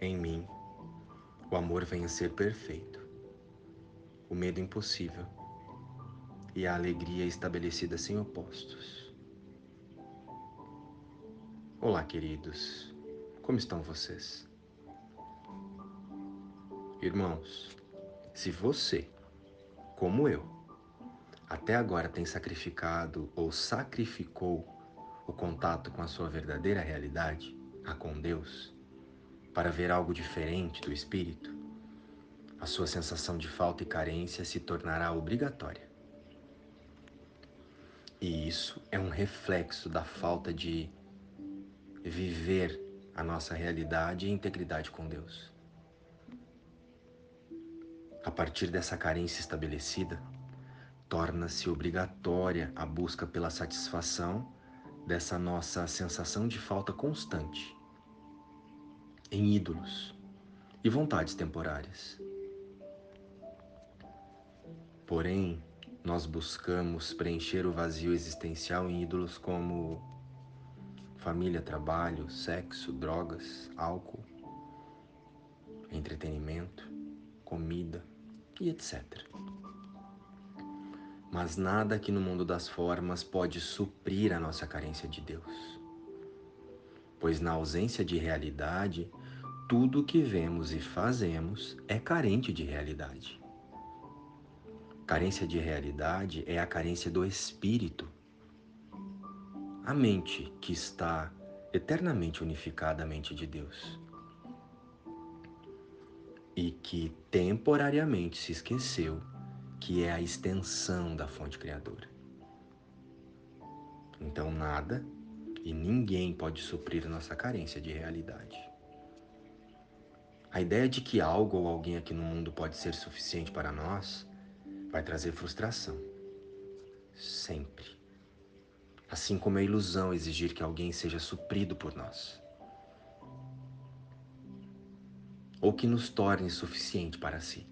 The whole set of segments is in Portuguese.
em mim, o amor venha a ser perfeito, o medo impossível e a alegria estabelecida sem opostos. Olá, queridos, como estão vocês? Irmãos, se você, como eu, até agora tem sacrificado ou sacrificou o contato com a sua verdadeira realidade, a com Deus, para ver algo diferente do Espírito, a sua sensação de falta e carência se tornará obrigatória. E isso é um reflexo da falta de viver a nossa realidade e integridade com Deus. A partir dessa carência estabelecida, torna-se obrigatória a busca pela satisfação dessa nossa sensação de falta constante em ídolos e vontades temporárias. Porém, nós buscamos preencher o vazio existencial em ídolos como família, trabalho, sexo, drogas, álcool, entretenimento, comida e etc. Mas nada aqui no mundo das formas pode suprir a nossa carência de Deus. Pois na ausência de realidade, tudo o que vemos e fazemos é carente de realidade. Carência de realidade é a carência do espírito. A mente que está eternamente unificada à mente de Deus e que temporariamente se esqueceu que é a extensão da fonte criadora. Então, nada e ninguém pode suprir nossa carência de realidade. A ideia de que algo ou alguém aqui no mundo pode ser suficiente para nós vai trazer frustração. Sempre. Assim como é ilusão exigir que alguém seja suprido por nós. ou que nos torne suficiente para si.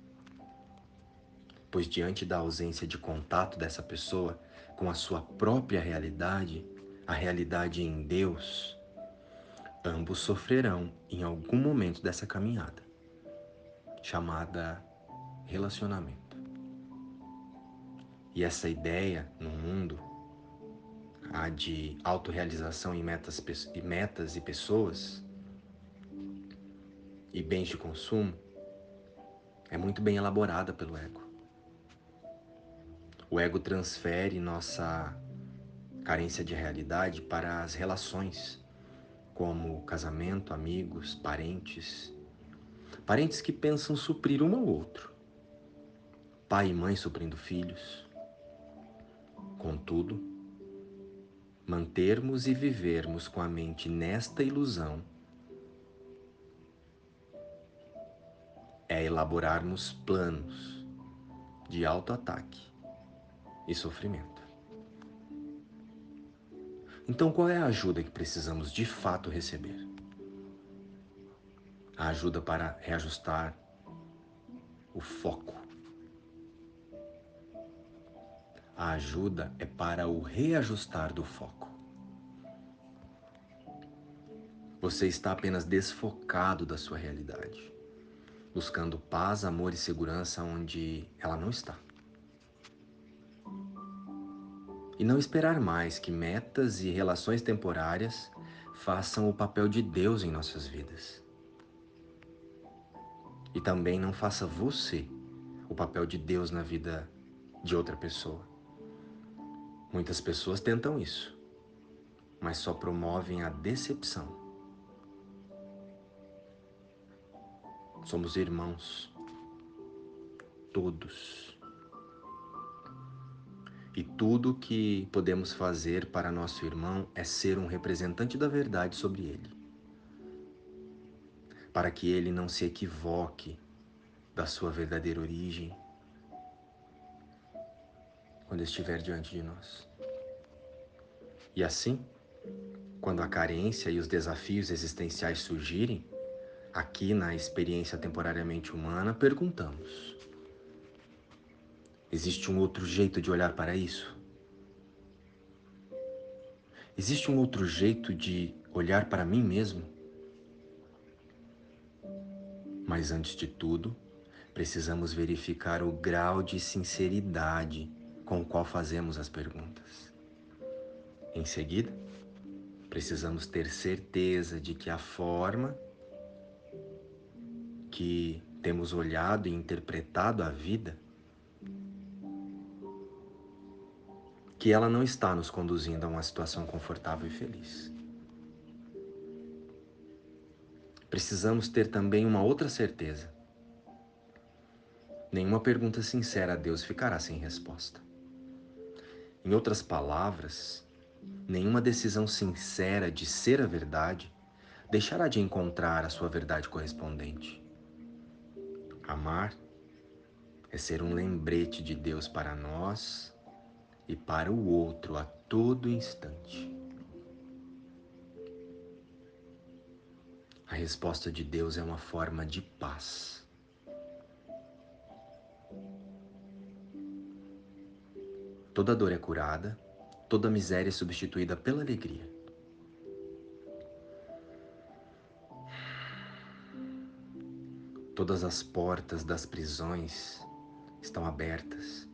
Pois, diante da ausência de contato dessa pessoa com a sua própria realidade, a realidade em Deus, ambos sofrerão em algum momento dessa caminhada, chamada relacionamento. E essa ideia no mundo, a de autorrealização em metas, metas e pessoas, e bens de consumo é muito bem elaborada pelo ego. O ego transfere nossa carência de realidade para as relações, como casamento, amigos, parentes. Parentes que pensam suprir um ao outro. Pai e mãe suprindo filhos. Contudo, mantermos e vivermos com a mente nesta ilusão é elaborarmos planos de autoataque e sofrimento. Então, qual é a ajuda que precisamos de fato receber? A ajuda para reajustar o foco. A ajuda é para o reajustar do foco. Você está apenas desfocado da sua realidade buscando paz, amor e segurança onde ela não está. E não esperar mais que metas e relações temporárias façam o papel de Deus em nossas vidas. E também não faça você o papel de Deus na vida de outra pessoa. Muitas pessoas tentam isso, mas só promovem a decepção Somos irmãos, todos. E tudo que podemos fazer para nosso irmão é ser um representante da verdade sobre ele, para que ele não se equivoque da sua verdadeira origem quando estiver diante de nós. E assim, quando a carência e os desafios existenciais surgirem, aqui na experiência temporariamente humana, perguntamos: existe um outro jeito de olhar para isso? Existe um outro jeito de olhar para mim mesmo? Mas antes de tudo, precisamos verificar o grau de sinceridade com o qual fazemos as perguntas. Em seguida, precisamos ter certeza de que a forma que temos olhado e interpretado a vida, que ela não está nos conduzindo a uma situação confortável e feliz. Precisamos ter também uma outra certeza. Nenhuma pergunta sincera a Deus ficará sem resposta. Em outras palavras, nenhuma decisão sincera de ser a verdade deixará de encontrar a sua verdade correspondente. Amar é ser um lembrete de Deus para nós e para o outro a todo instante. A resposta de Deus é uma forma de paz. Toda dor é curada, toda miséria é substituída pela alegria. Todas as portas das prisões estão abertas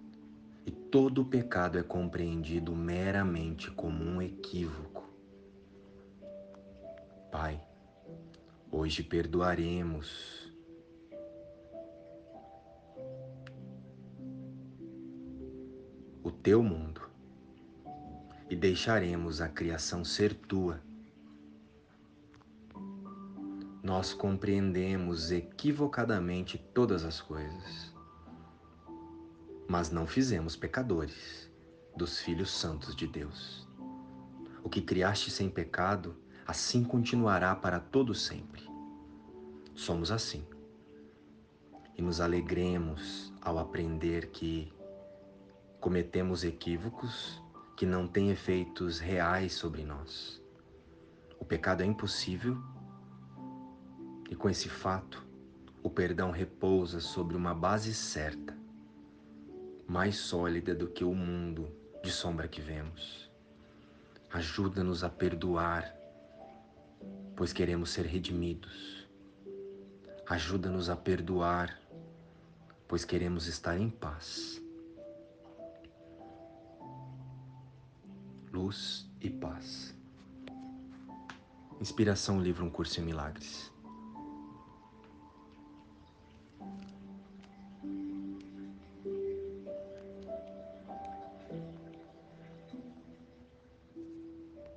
todo pecado é compreendido meramente como um equívoco. Pai, hoje perdoaremos. O teu mundo e deixaremos a criação ser tua nós compreendemos equivocadamente todas as coisas, mas não fizemos pecadores dos filhos santos de Deus. O que criaste sem pecado, assim continuará para todo sempre. Somos assim. E nos alegremos ao aprender que cometemos equívocos que não têm efeitos reais sobre nós. O pecado é impossível e com esse fato, o perdão repousa sobre uma base certa, mais sólida do que o mundo de sombra que vemos. Ajuda-nos a perdoar, pois queremos ser redimidos. Ajuda-nos a perdoar, pois queremos estar em paz. Luz e paz. Inspiração Livro Um Curso em Milagres.